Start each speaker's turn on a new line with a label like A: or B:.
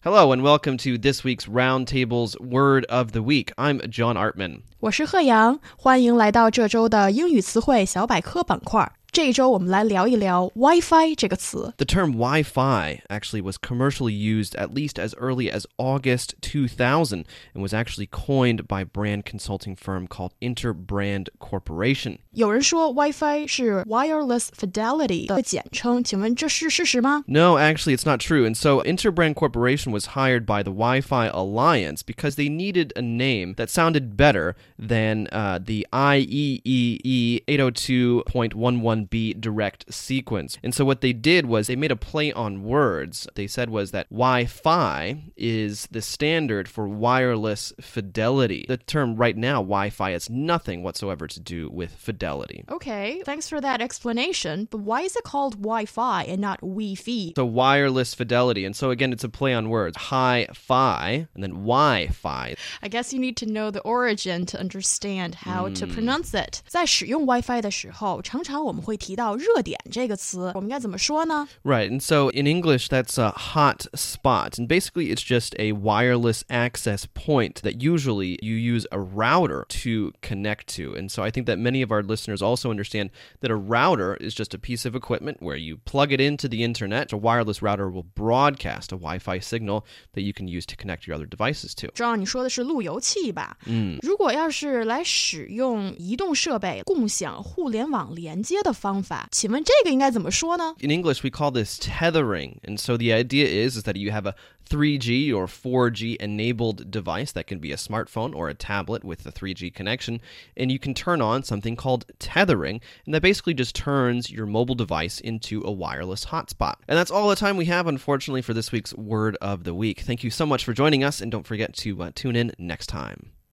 A: Hello and welcome to this week's Roundtable's Word of the Week. I'm John Artman.
B: 我是贺阳，欢迎来到这周的英语词汇小百科板块。 这一周我们来聊一聊 Wi-Fi 这个词。
A: The term Wi-Fi actually was commercially used at least as early as August 2000 and was actually coined by brand consulting firm called Interbrand Corporation.
B: 有人说 Wi-Fi 是 Wireless Fidelity 的简称，请问这是事实吗
A: ？No, actually it's not true. And so Interbrand Corporation was hired by the Wi-Fi Alliance because they needed a name that sounded better than uh, the IEEE 802.11 be direct sequence. And so what they did was they made a play on words. They said was that Wi Fi is the standard for wireless fidelity. The term right now, Wi Fi, has nothing whatsoever to do with fidelity.
B: Okay, thanks for that explanation. But why is it called Wi Fi and not Wi Fi?
A: So wireless fidelity. And so again, it's a play on words hi fi and then Wi Fi.
B: I guess you need to know the origin to understand how mm. to hmm. pronounce it. 在使用 Wi Fi 的时候，常常我们会提到“热点”这个词，我们该怎么说呢？
A: Right. And so in English, that's a hot spot. And basically, it's just a wireless access point that usually you use a router to connect to. And so I think that many of our listeners also understand that a router is just a piece of equipment where you plug it into the internet. A wireless router will broadcast a Wi Fi signal that you can use to connect your other devices to.
B: 知道你说的是路由器吧？嗯，如果要是来使用移动设备共享互联网连接的 方法，请问这个应该怎么说呢？
A: In English, we call this tethering. And so the idea is, is that you have a 3G or 4G enabled device that can be a smartphone or a tablet with a 3G connection, and you can turn on something called tethering, and that basically just turns your mobile device into a wireless hotspot. And that's all the time we have, unfortunately, for this week's Word of the Week. Thank you so much for joining us, and don't forget to uh, tune in next time.